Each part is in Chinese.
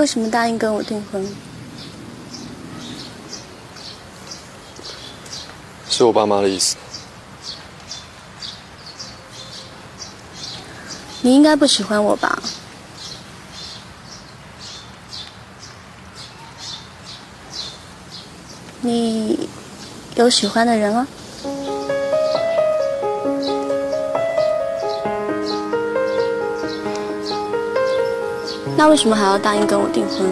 为什么答应跟我订婚？是我爸妈的意思。你应该不喜欢我吧？你有喜欢的人啊？那为什么还要答应跟我订婚？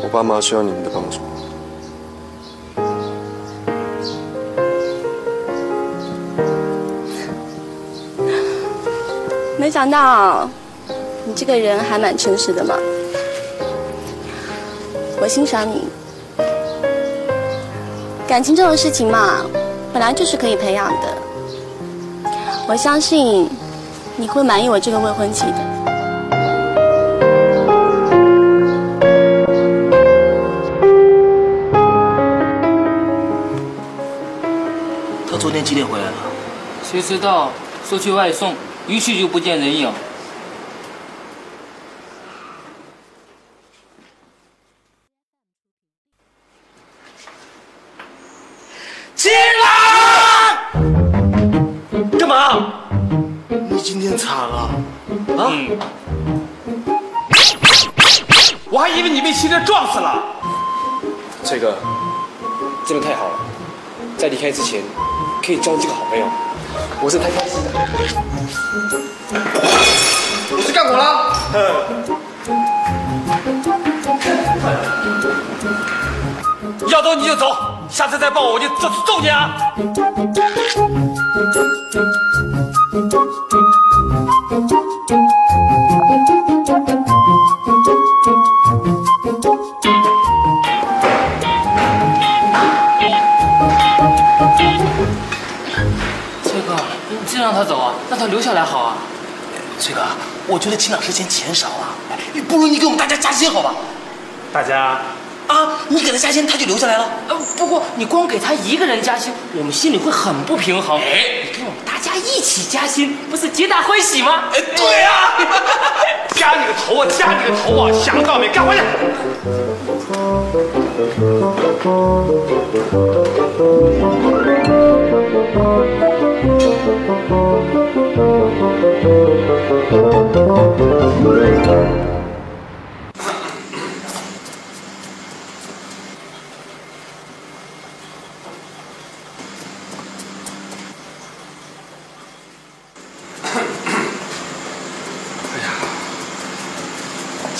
我爸妈需要你们的帮助。没想到你这个人还蛮诚实的嘛，我欣赏你。感情这种事情嘛，本来就是可以培养的。我相信你会满意我这个未婚妻的。他昨天几点回来的？谁知道？说去外送，一去就不见人影。还以为你被汽车撞死了。这个真的太好了，在离开之前可以交这个好朋友，我是太开心了。我去干活了。要走你就走，下次再抱我我就揍揍你啊！让他走啊？让他留下来好啊。崔哥，我觉得秦老师嫌钱少啊，哎不如你给我们大家加薪好吧？大家啊，你给他加薪，他就留下来了。呃，不过你光给他一个人加薪，我们心里会很不平衡。哎，你给我们大家一起加薪，不是皆大欢喜吗？哎，对呀、加你个头啊！加你个头啊！想到没？干活去！去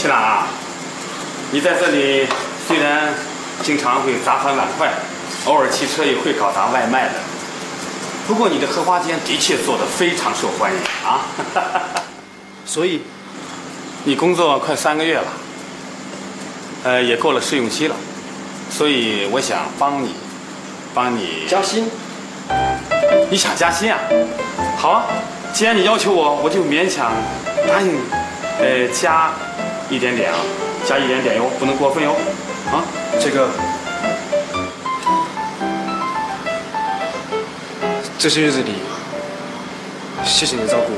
哪啊你在这里虽然经常会砸翻碗筷偶尔骑车也会搞砸外卖的。不过你的荷花间的确做得非常受欢迎啊。所以你工作快三个月了，呃，也过了试用期了，所以我想帮你，帮你加薪，你想加薪啊？好啊，既然你要求我，我就勉强答应你。呃，加一点点啊，加一点点哟，不能过分哟。啊，这个这些日子里，谢谢你的照顾，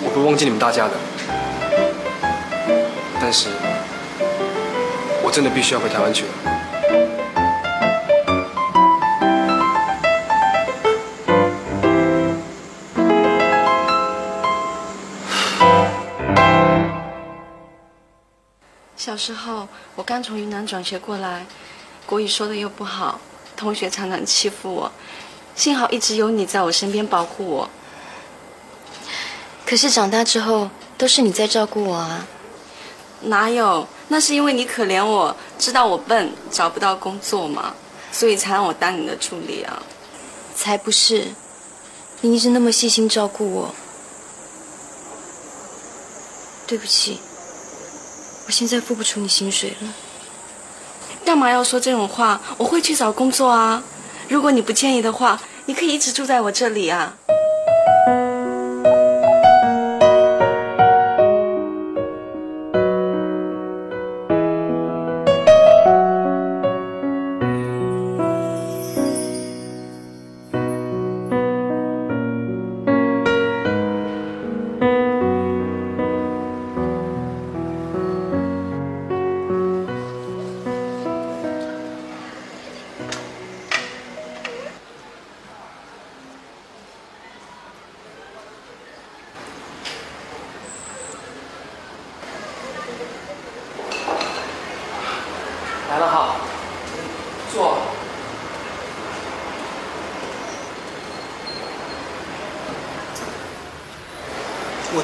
我会忘记你们大家的。但是，我真的必须要回台湾去了。小时候，我刚从云南转学过来，国语说的又不好，同学常常欺负我，幸好一直有你在我身边保护我。可是长大之后，都是你在照顾我啊。哪有？那是因为你可怜我，知道我笨，找不到工作嘛，所以才让我当你的助理啊。才不是，你一直那么细心照顾我。对不起，我现在付不出你薪水了。干嘛要说这种话？我会去找工作啊。如果你不介意的话，你可以一直住在我这里啊。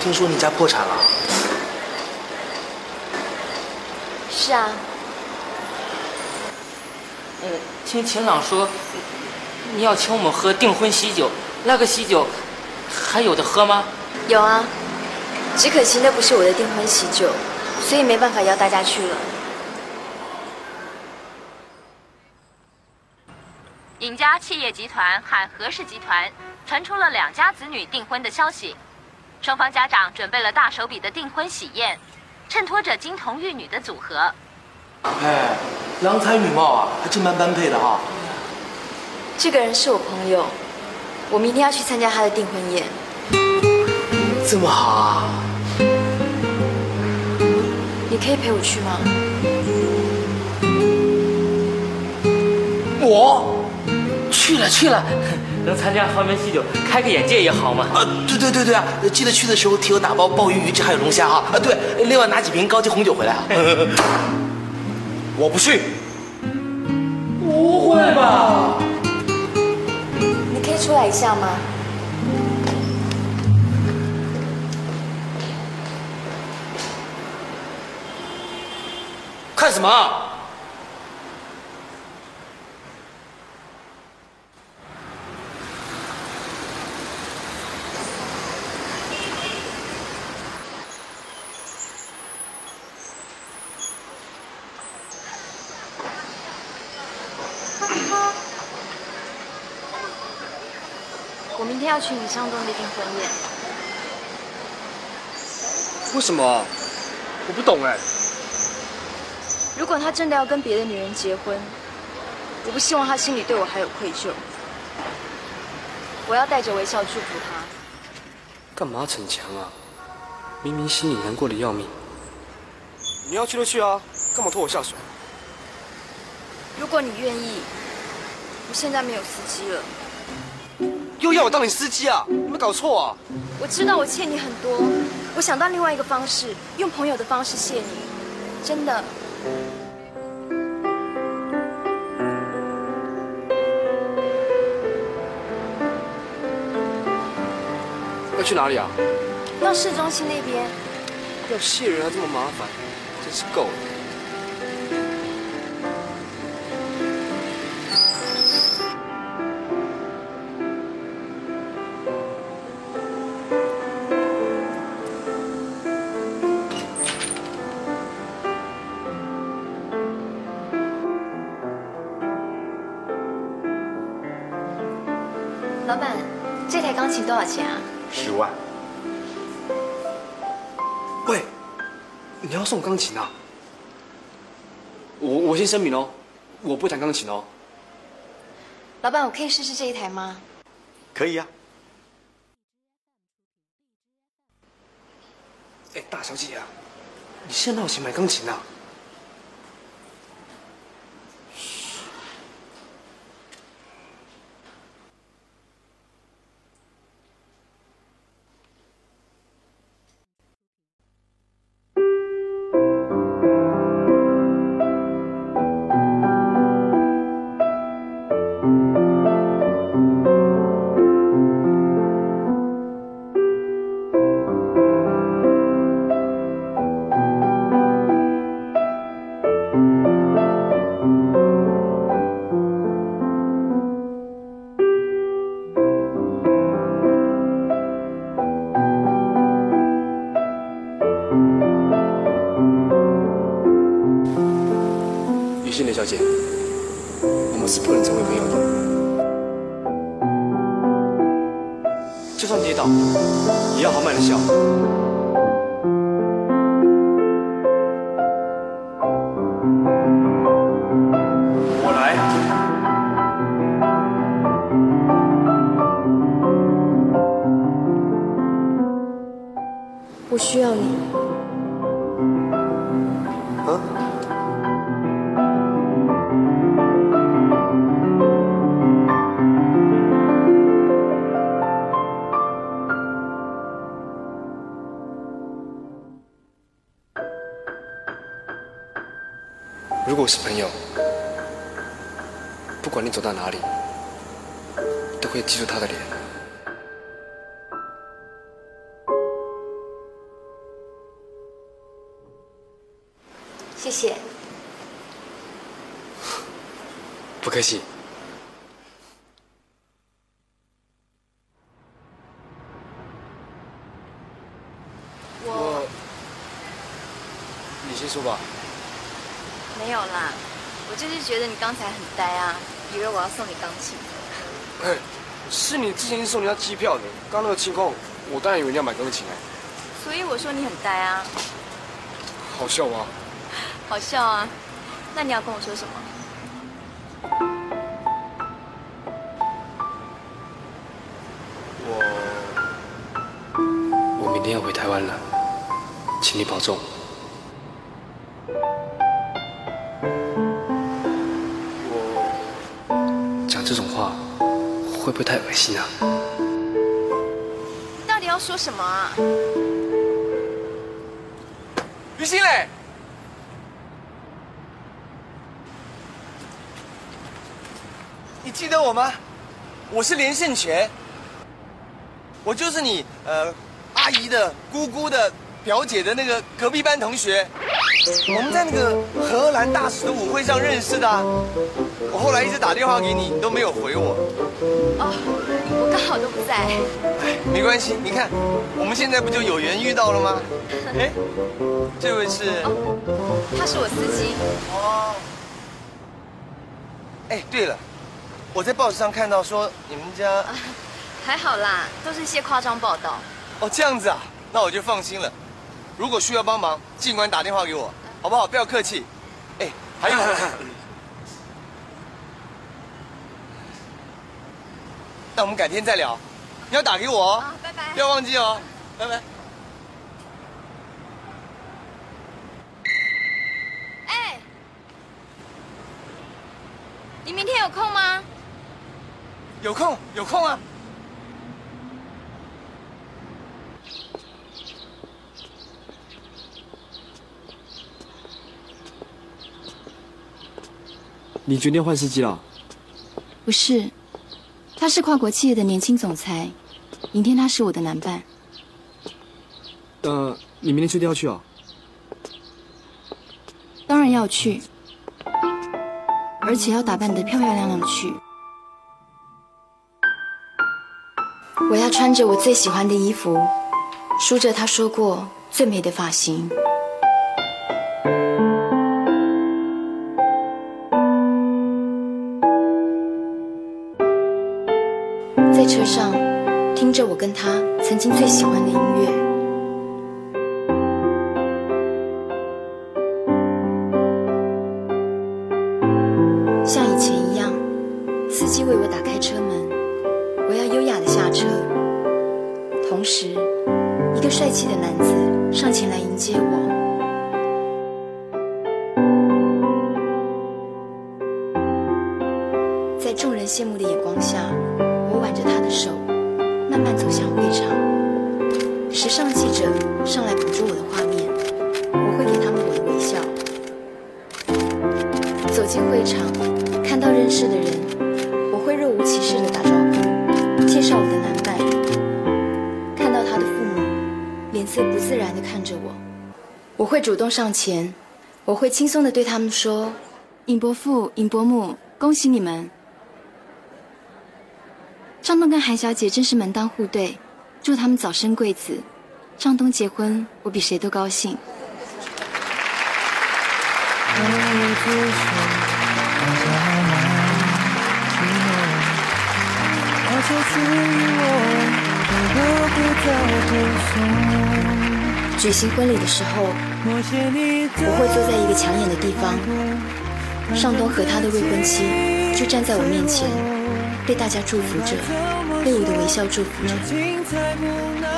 听说你家破产了，是啊，呃，听秦朗说，你要请我们喝订婚喜酒，那个喜酒还有的喝吗？有啊，只可惜那不是我的订婚喜酒，所以没办法邀大家去了。尹家企业集团喊何氏集团传出了两家子女订婚的消息，双方家长准备了大手笔的订婚喜宴，衬托着金童玉女的组合。哎，郎才女貌啊，还真蛮般配的哈。这个人是我朋友，我明天要去参加他的订婚宴。这么好啊？你可以陪我去吗？我去了去了，能参加豪门喜酒，开个眼界也好嘛。啊，对对对对啊，记得去的时候替我打包鲍鱼、鱼翅还有龙虾啊。啊，对，另外拿几瓶高级红酒回来啊。我不去，不会吧？你可以出来一下吗？看什么要去李尚东的订婚宴。为什么啊？我不懂哎。如果他真的要跟别的女人结婚，我不希望他心里对我还有愧疚。我要带着微笑祝福他。干嘛逞强啊？明明心里难过的要命。你要去就去啊，干嘛拖我下水？如果你愿意，我现在没有司机了。又要我当你司机啊？有没有搞错啊？我知道我欠你很多，我想到另外一个方式，用朋友的方式谢你，真的。要去哪里啊？到市中心那边，要谢人还这么麻烦，真真是够了。多少钱啊？十万。喂，你要送钢琴啊？我我先声明哦，我不弹钢琴哦。老板，我可以试试这一台吗？可以呀、哎，大小姐啊，你现在有钱买钢琴啊？到哪里，都会记住他的脸。谢谢。不客气。我你先说吧。没有啦，我就是觉得你刚才很呆啊，以为我要送你钢琴。哎，是你之前送人家机票的，刚那个情况，我当然以为你要买钢琴哎，所以我说你很呆啊，好笑吗？好笑啊。那你要跟我说什么？我我明天要回台湾了，请你保重。会不会太恶心啊？你到底要说什么啊？于心磊，你记得我吗？我是连胜全，我就是你呃阿姨的姑姑的表姐的那个隔壁班同学，我们在那个荷兰大使的舞会上认识的啊、我后来一直打电话给你，你都没有回我。哦，我刚好都不在。没关系，你看，我们现在不就有缘遇到了吗？哎，这位是他是我司机。哦。哎，对了，我在报纸上看到说你们家还好啦，都是一些夸张报道。哦这样子啊，那我就放心了。如果需要帮忙，尽管打电话给我，好不好？不要客气。哎，还有，那我们改天再聊。你要打给我哦，啊，拜拜不。要忘记哦，拜拜。哎，你明天有空吗？有空有空啊。你决定换司机了？不是，他是跨国企业的年轻总裁，明天他是我的男伴。呃，你明天确定要去啊？然要去，而且要打扮得漂漂亮亮的去。我要穿着我最喜欢的衣服，梳着他说过最美的发型。跟他曾经最喜欢的音乐。像以前一样，司机为我打开车门，我要优雅的下车。同时，一个帅气的男子上前来迎接我。会主动上前，我会轻松的对他们说：“尹伯父、尹伯母，恭喜你们！张东跟韩小姐真是门当户对，祝他们早生贵子。张东结婚，我比谁都高兴。”举行婚礼的时候，我会坐在一个抢眼的地方，尚东和他的未婚妻就站在我面前，被大家祝福着，被我的微笑祝福着。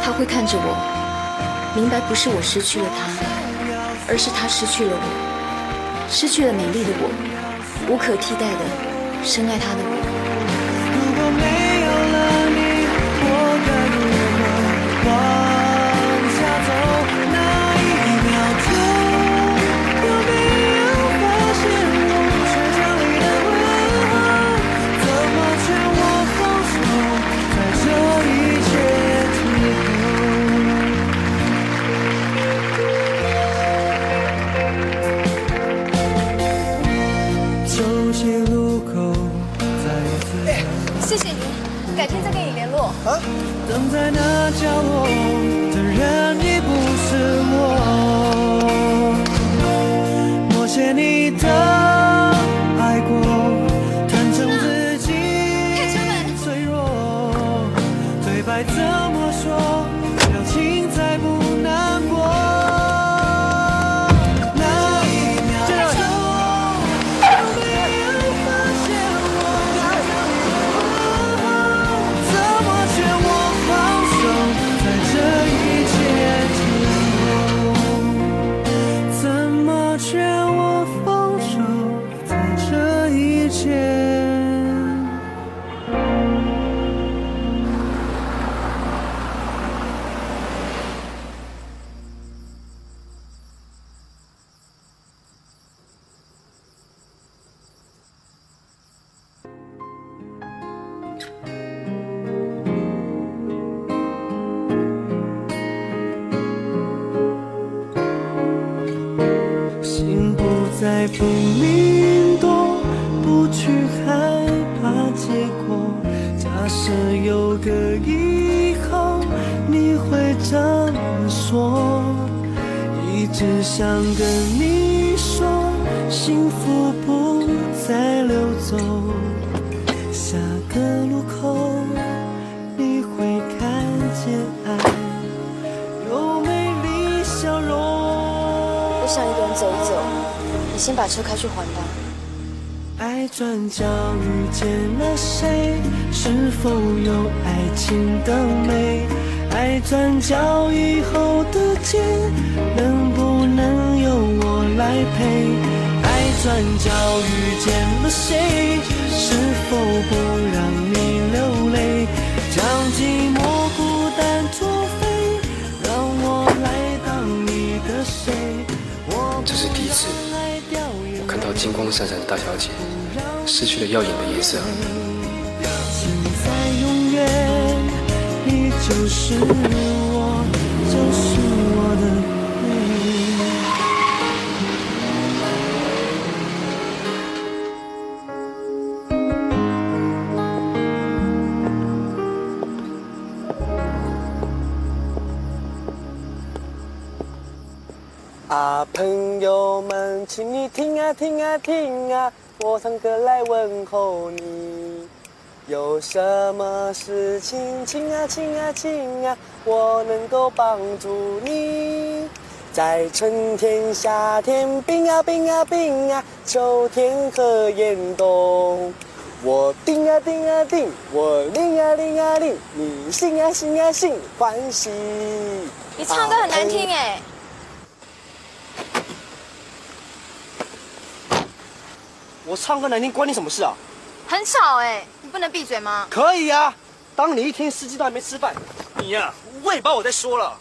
他会看着我，明白不是我失去了他，而是他失去了我，失去了美丽的我，无可替代的深爱他的我。等在那角落再拼车开去还吧。爱转角遇见了谁？是否有爱情的美？爱转角以后的街，能不能由我来陪？爱转角遇见了谁？是否不让你流泪？将寂寞孤单作废，金光闪闪的大小姐失去了耀眼的颜色。现在永远，你就是我，就是我的请你听啊听啊听啊，我唱歌来问候你。有什么事情，请啊请啊请啊，我能够帮助你。在春天、夏天，冰啊冰啊冰啊，秋天和严冬，我叮啊叮啊叮，我铃啊铃啊铃，你信啊信啊信，欢喜。你唱歌很难听哎。我唱歌难听关你什么事啊？很吵哎，你不能闭嘴吗？可以啊，当你一天司机都还没吃饭，你呀、喂饱我再说了。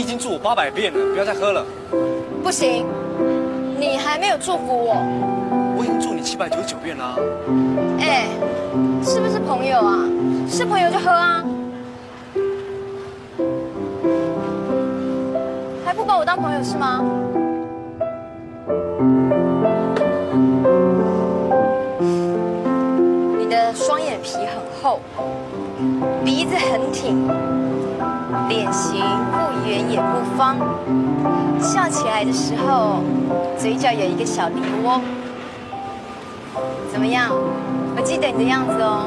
你已经祝我八百遍了，不要再喝了。不行，你还没有祝福我。我已经祝你七百九十九遍啦。哎，是不是朋友啊？是朋友就喝啊。还不把我当朋友是吗？你的双眼皮很厚，鼻子很挺，脸型不圆也不方，笑起来的时候，嘴角有一个小梨窝。怎么样？我记得你的样子哦。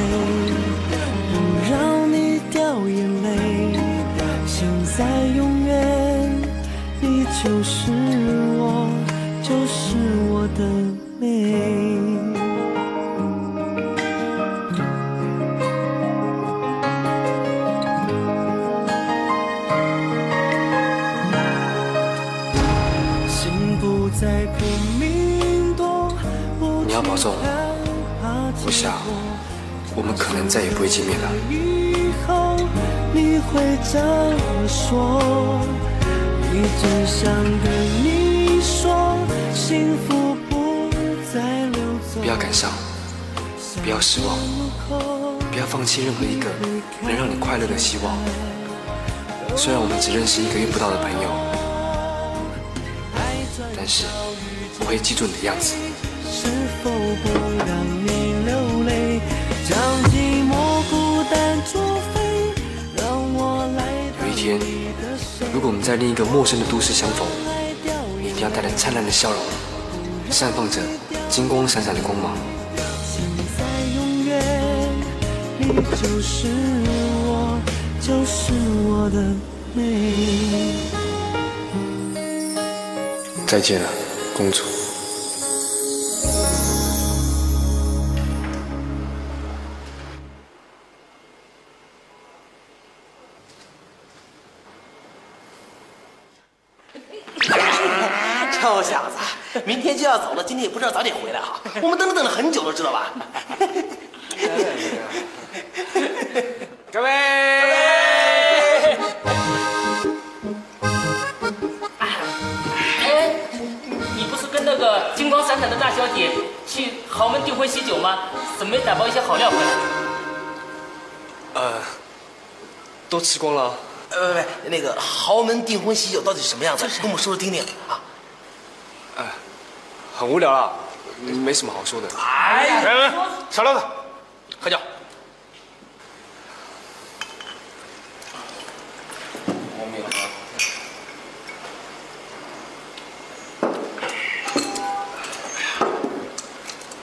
们可能再也不会见面了。以后你会怎么说，一直想跟你说，幸福不再溜走。不要感伤，不要失望，不要放弃任何一个能让你快乐的希望。虽然我们只认识一个月不到的朋友，但是我会记住你的样子。是否不果我们在另一个陌生的都市相逢，你一定要带着灿烂的笑容，绽放着金光闪闪的光芒。在永远，你就是我，就是我的美。再见了，公主。天就要走了，今天也不知道早点回来哈。我们等了等了很久了，知道吧？各位，哎，你不是跟那个金光闪闪的大小姐去豪门订婚喜酒吗？怎么没打包一些好料回来？呃，都吃光了。呃，不不，那个豪门订婚喜酒到底是什么样子？跟我们说说听听啊。呃，很无聊啦，没什么好说的。哎呀，来来，小乐子，喝酒。我没有喝。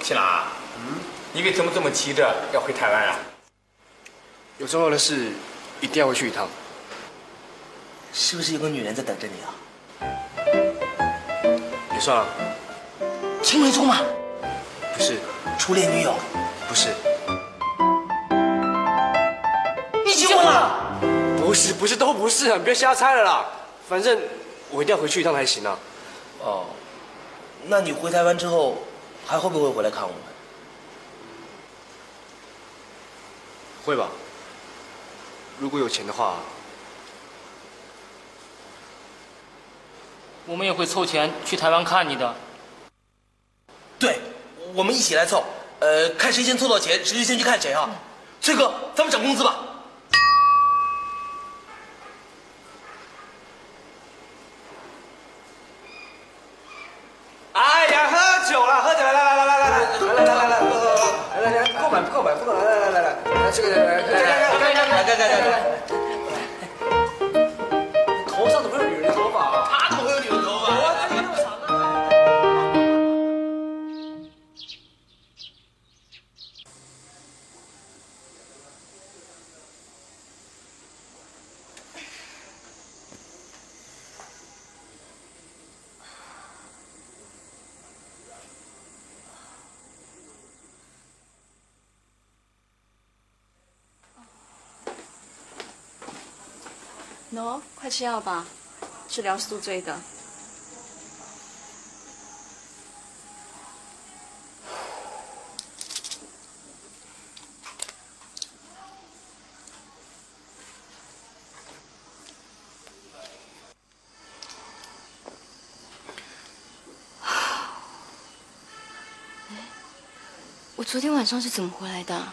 新郎，嗯，你为什么这么急着要回台湾啊？有重要的事，一定要回去一趟。是不是有个女人在等着你啊？也算了，青梅竹马，不是，初恋女友，不是，一起婚了。不是，不是，都不是啊！你别瞎猜了啦。反正我一定要回去一趟才行啊。哦，那你回台湾之后，还会不会回来看我们？会吧？如果有钱的话，我们也会凑钱去台湾看你的。对，我们一起来凑，呃，看谁先凑到钱，谁就先去看谁啊。崔哥，咱们涨工资吧。喏，快吃药吧，治疗宿醉的。我昨天晚上是怎么回来的？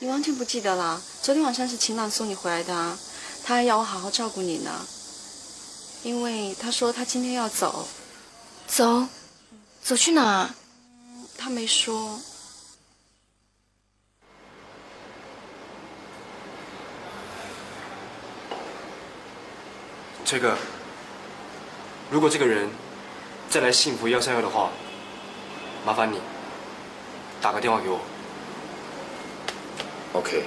你完全不记得了？昨天晚上是秦朗送你回来的啊，他还要我好好照顾你呢。因为他说他今天要走，走，走去哪？他没说。崔哥，如果这个人再来幸福幺三幺的话，麻烦你打个电话给我。OK，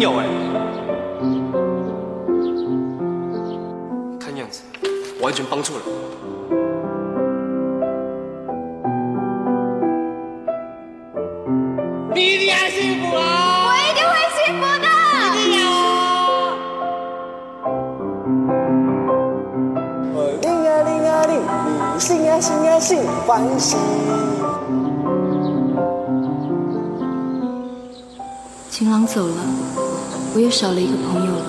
有哎，看样子完全帮助了。你一定幸福啊！我一定会幸福的。一定要！哦，你啊你啊你，你兴啊兴啊兴，欢喜！情郎走了。我又少了一个朋友了。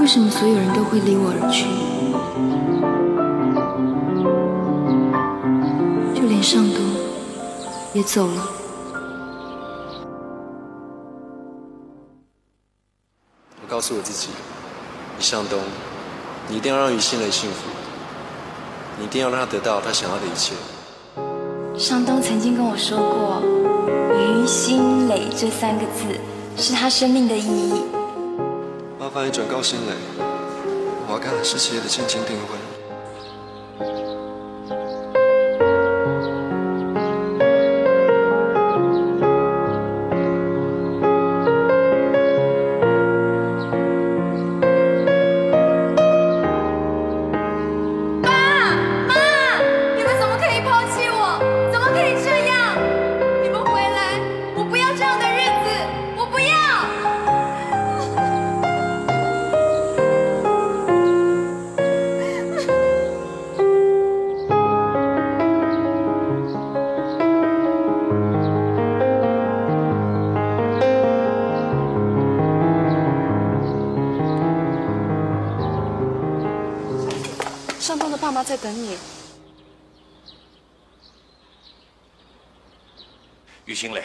为什么所有人都会离我而去？就连尚东也走了。我告诉我自己，于尚东，你一定要让于心蕾幸福，你一定要让她得到她想要的一切。尚东曾经跟我说过“于心蕾”这三个字。是他生命的意义。麻烦你转告新蕾，我要跟韩世奇的亲亲订婚。妈在等你。于新磊，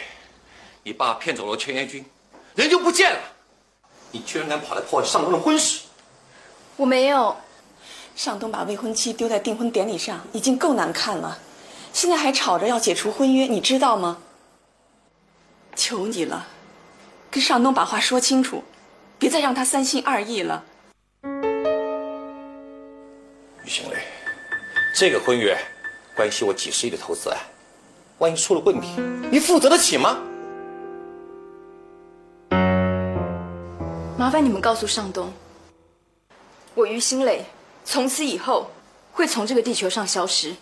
你爸骗走了全元军，人就不见了，你居然敢跑来破坏上东的婚事！我没有。上东把未婚妻丢在订婚典礼上，已经够难看了，现在还吵着要解除婚约，你知道吗？求你了，跟上东把话说清楚，别再让他三心二意了。于新磊，这个婚约关系我几十亿的投资啊，万一出了问题，你负责得起吗？麻烦你们告诉尚东，我于心磊从此以后会从这个地球上消失。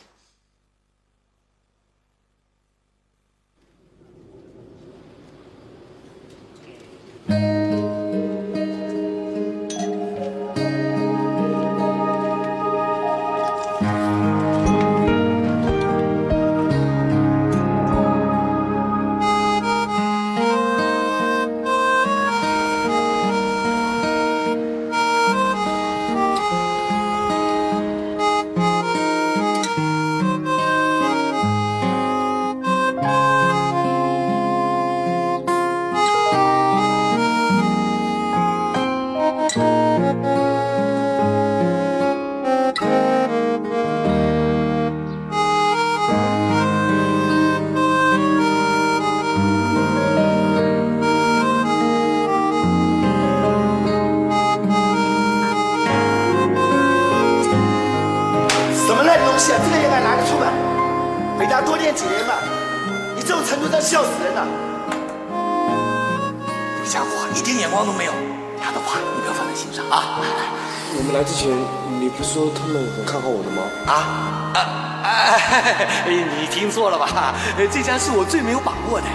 听错了吧？这家是我最没有把握的。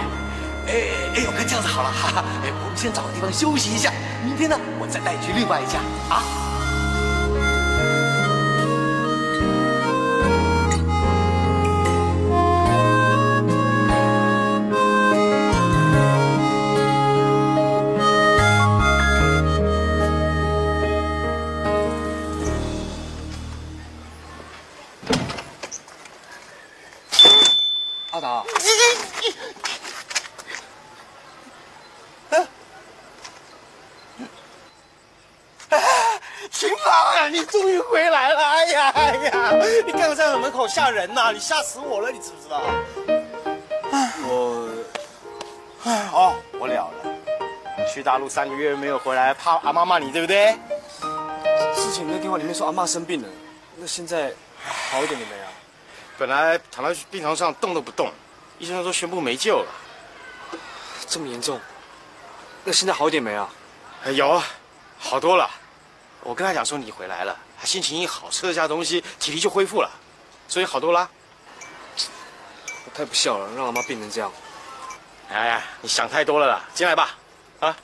哎哎，我看这样子好了，哈，我们先找个地方休息一下，明天呢，我再带你去另外一家啊。阿达，秦芳啊，你终于回来了！哎呀哎呀，你刚刚在我门口吓人呐、你吓死我了，你知不知道？我，哎哦，我了了，去大陆三个月没有回来，怕阿妈骂你，对不对？之前你在电话里面说阿妈生病了，那现在好一点了没啊？本来躺在病床上动都不动，医生说宣布没救了。这么严重？那现在好一点没啊？哎有啊，好多了。我跟他讲说你回来了，他心情一好，吃了下东西，体力就恢复了，所以好多啦。我太不孝了，让阿妈变成这样。哎呀，你想太多了啦，进来吧，啊？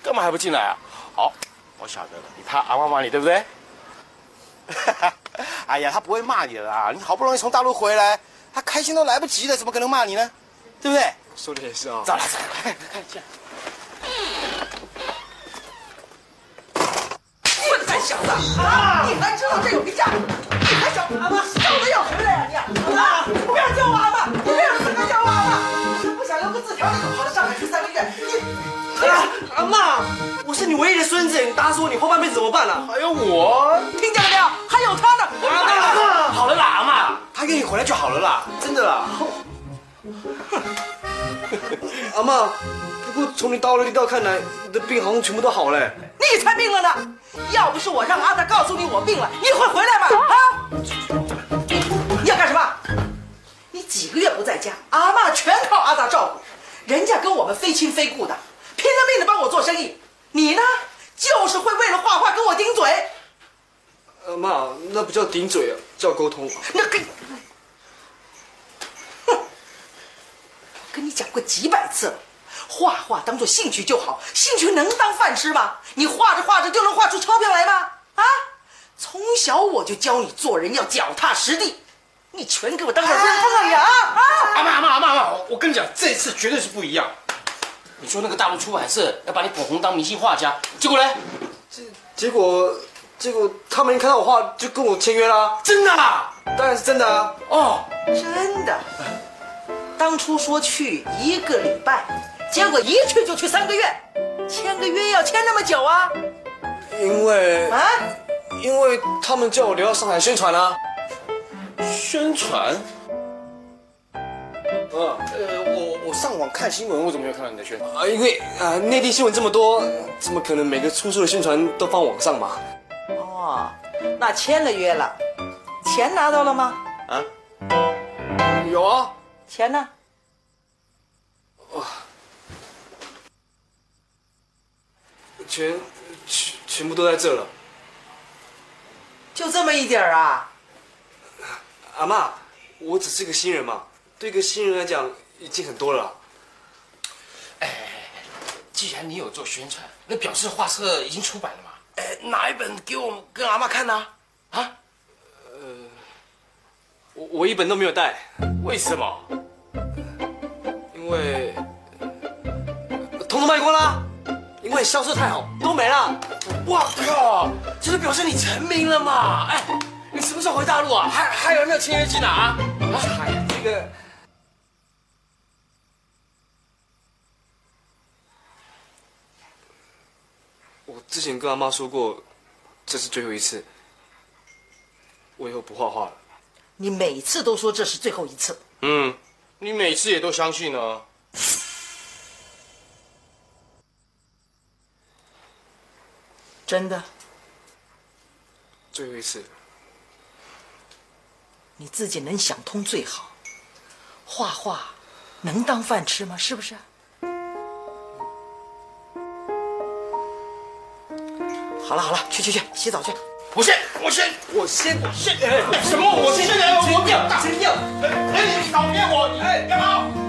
干嘛还不进来啊？好，我晓得了，你怕阿妈骂你对不对？哎呀他不会骂你的啦你好不容易从大陆回来他开心都来不及了怎么可能骂你呢？对不对？说的也是啊。咋了咋了。快看快看起来混蛋小子！啊你还知道这有个家你还想阿妈小子要回来呀你阿妈我不要叫娃阿爸我没有资格叫娃。阿我是不想留个字条你就跑到上海去三个月你啊阿妈我是你唯一的孙子你打死我你后半辈子怎么办呢还有我回来就好了啦，真的啦。阿妈，不过从你到了地道看来，你的病好像全部都好了。你才病了呢！要不是我让阿达告诉你我病了，你会回来吗？啊！你要干什么？你几个月不在家，阿妈全靠阿达照顾，人家跟我们非亲非故的，拼了命的帮我做生意。你呢，就是会为了画画跟我顶嘴。阿妈，那不叫顶嘴啊，叫沟通。那跟，跟你讲过几百次了，画画当做兴趣就好，兴趣能当饭吃吗？你画着画着就能画出钞票来吗？啊！从小我就教你做人要脚踏实地，你全给我当耳边风呀！啊！阿妈阿妈阿妈阿妈，我跟你讲，这次绝对是不一样。你说那个大陆出版社要把你捧红当明星画家，结果呢？结果，结果他们一看到我画就跟我签约啦。真的啊？当然是真的啊。哦，真的。当初说去一个礼拜，结果一去就去三个月，签个约要签那么久啊？因为啊，因为他们叫我留到上海宣传啊。宣传？嗯，呃，我我上网看新闻，我怎么没有看到你的宣传？啊，因为啊，内地新闻这么多，怎么可能每个出书的宣传都放网上嘛？哦，那签了约了，钱拿到了吗？啊？有啊。钱呢？哦全全全部都在这了。就这么一点儿啊？阿妈，我只是个新人嘛，对一个新人来讲已经很多了哎。既然你有做宣传，那表示画册已经出版了嘛？哎，哪一本给我跟阿妈看呢？啊？呃，我我一本都没有带。为什么？因为通通卖光啦，因为销售太好，都没了。哇靠！这是表示你成名了嘛？哎，你什么时候回大陆啊？还还有没有签约金呢？啊？这个。我之前跟阿妈说过，这是最后一次，我以后不画画了。你每次都说这是最后一次，嗯，你每次也都相信呢。真的？最后一次。你自己能想通最好。画画能当饭吃吗？是不是？好了好了，去去去，洗澡去。我先，我先，我先，我先。什么？我先？我要大声要！哎，你讨厌我？你哎，干嘛？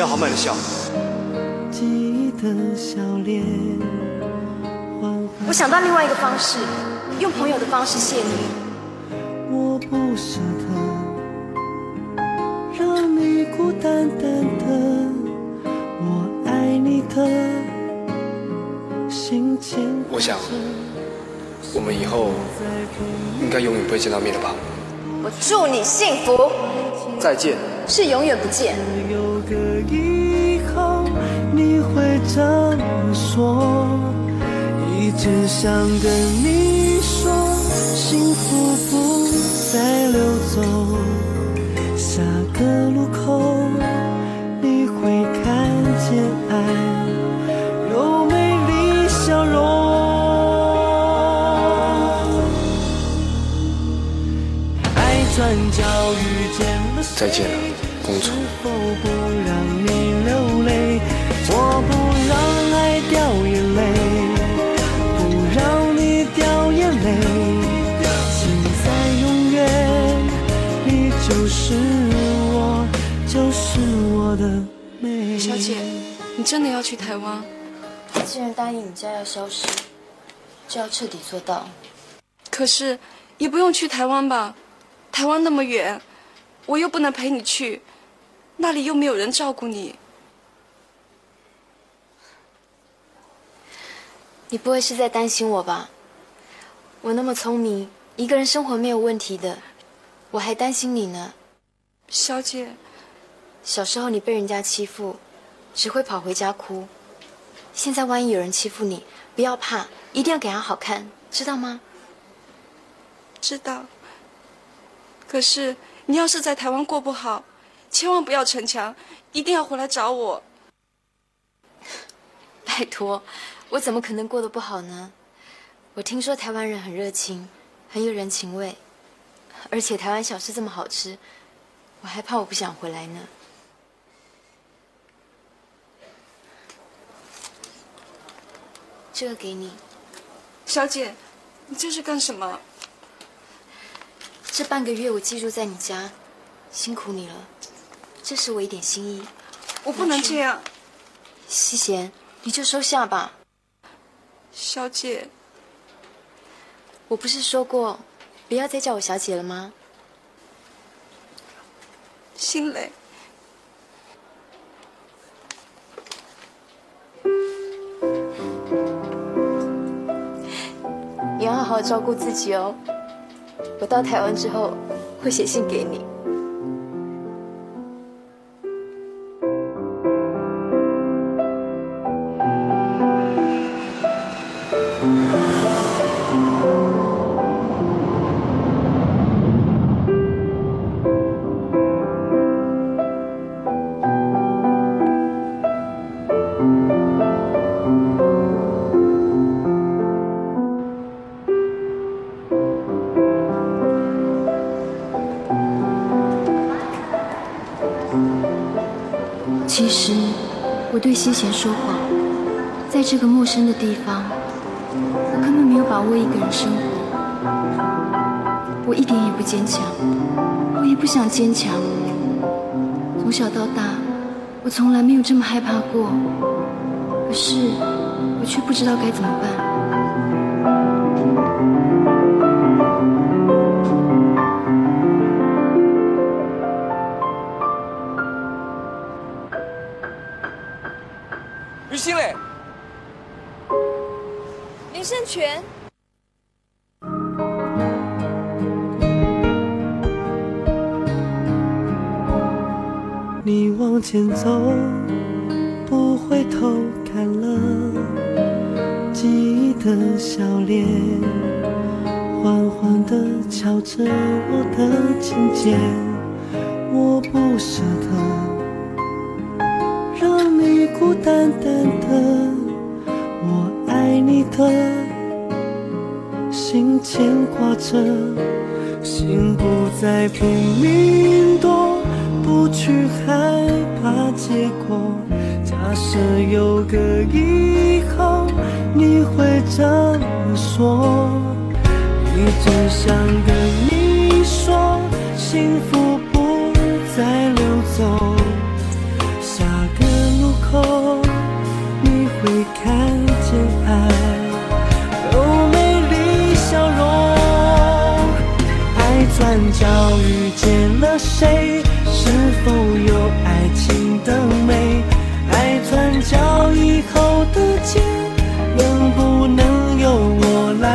要豪迈的笑。记忆的笑脸，我想到另外一个方式，用朋友的方式谢你。我不舍得让你孤单单的，我爱你的心情。我想，我们以后应该永远不会见到面了吧？我祝你幸福，再见。是永远不见。有个以后，你会怎么说，一直想跟你说，幸福不再溜走。下个路口，你会看见爱有美丽笑容。爱转角遇见了谁？再见了，公主。真的要去台湾？既然答应你家要消失，就要彻底做到。可是，也不用去台湾吧？台湾那么远，我又不能陪你去，那里又没有人照顾你。你不会是在担心我吧？我那么聪明，一个人生活没有问题的，我还担心你呢。小姐，小时候你被人家欺负，只会跑回家哭。现在万一有人欺负你，不要怕，一定要给他好看，知道吗？知道。可是你要是在台湾过不好，千万不要逞强，一定要回来找我。拜托，我怎么可能过得不好呢？我听说台湾人很热情，很有人情味，而且台湾小吃这么好吃，我还怕我不想回来呢。这个给你，小姐，你这是干什么？这半个月我寄住在你家，辛苦你了。这是我一点心意。我不能这样。西贤，你就收下吧。小姐，我不是说过不要再叫我小姐了吗？心累。好好照顾自己哦。我到台湾之后会写信给你。我对西贤说谎，在这个陌生的地方，我根本没有把握一个人生活。我一点也不坚强，我也不想坚强。从小到大，我从来没有这么害怕过。可是，我却不知道该怎么办。往前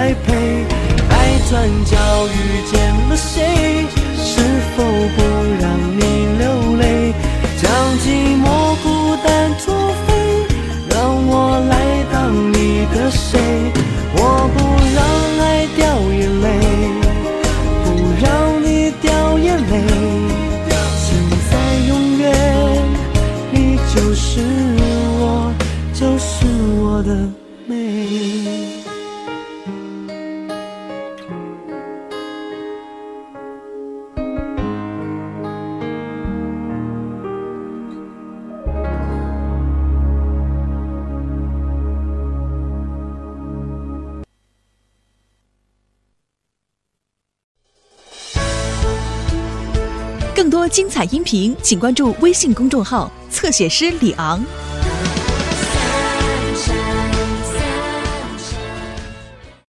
爱转角遇见请关注微信公众号“侧写师李昂”。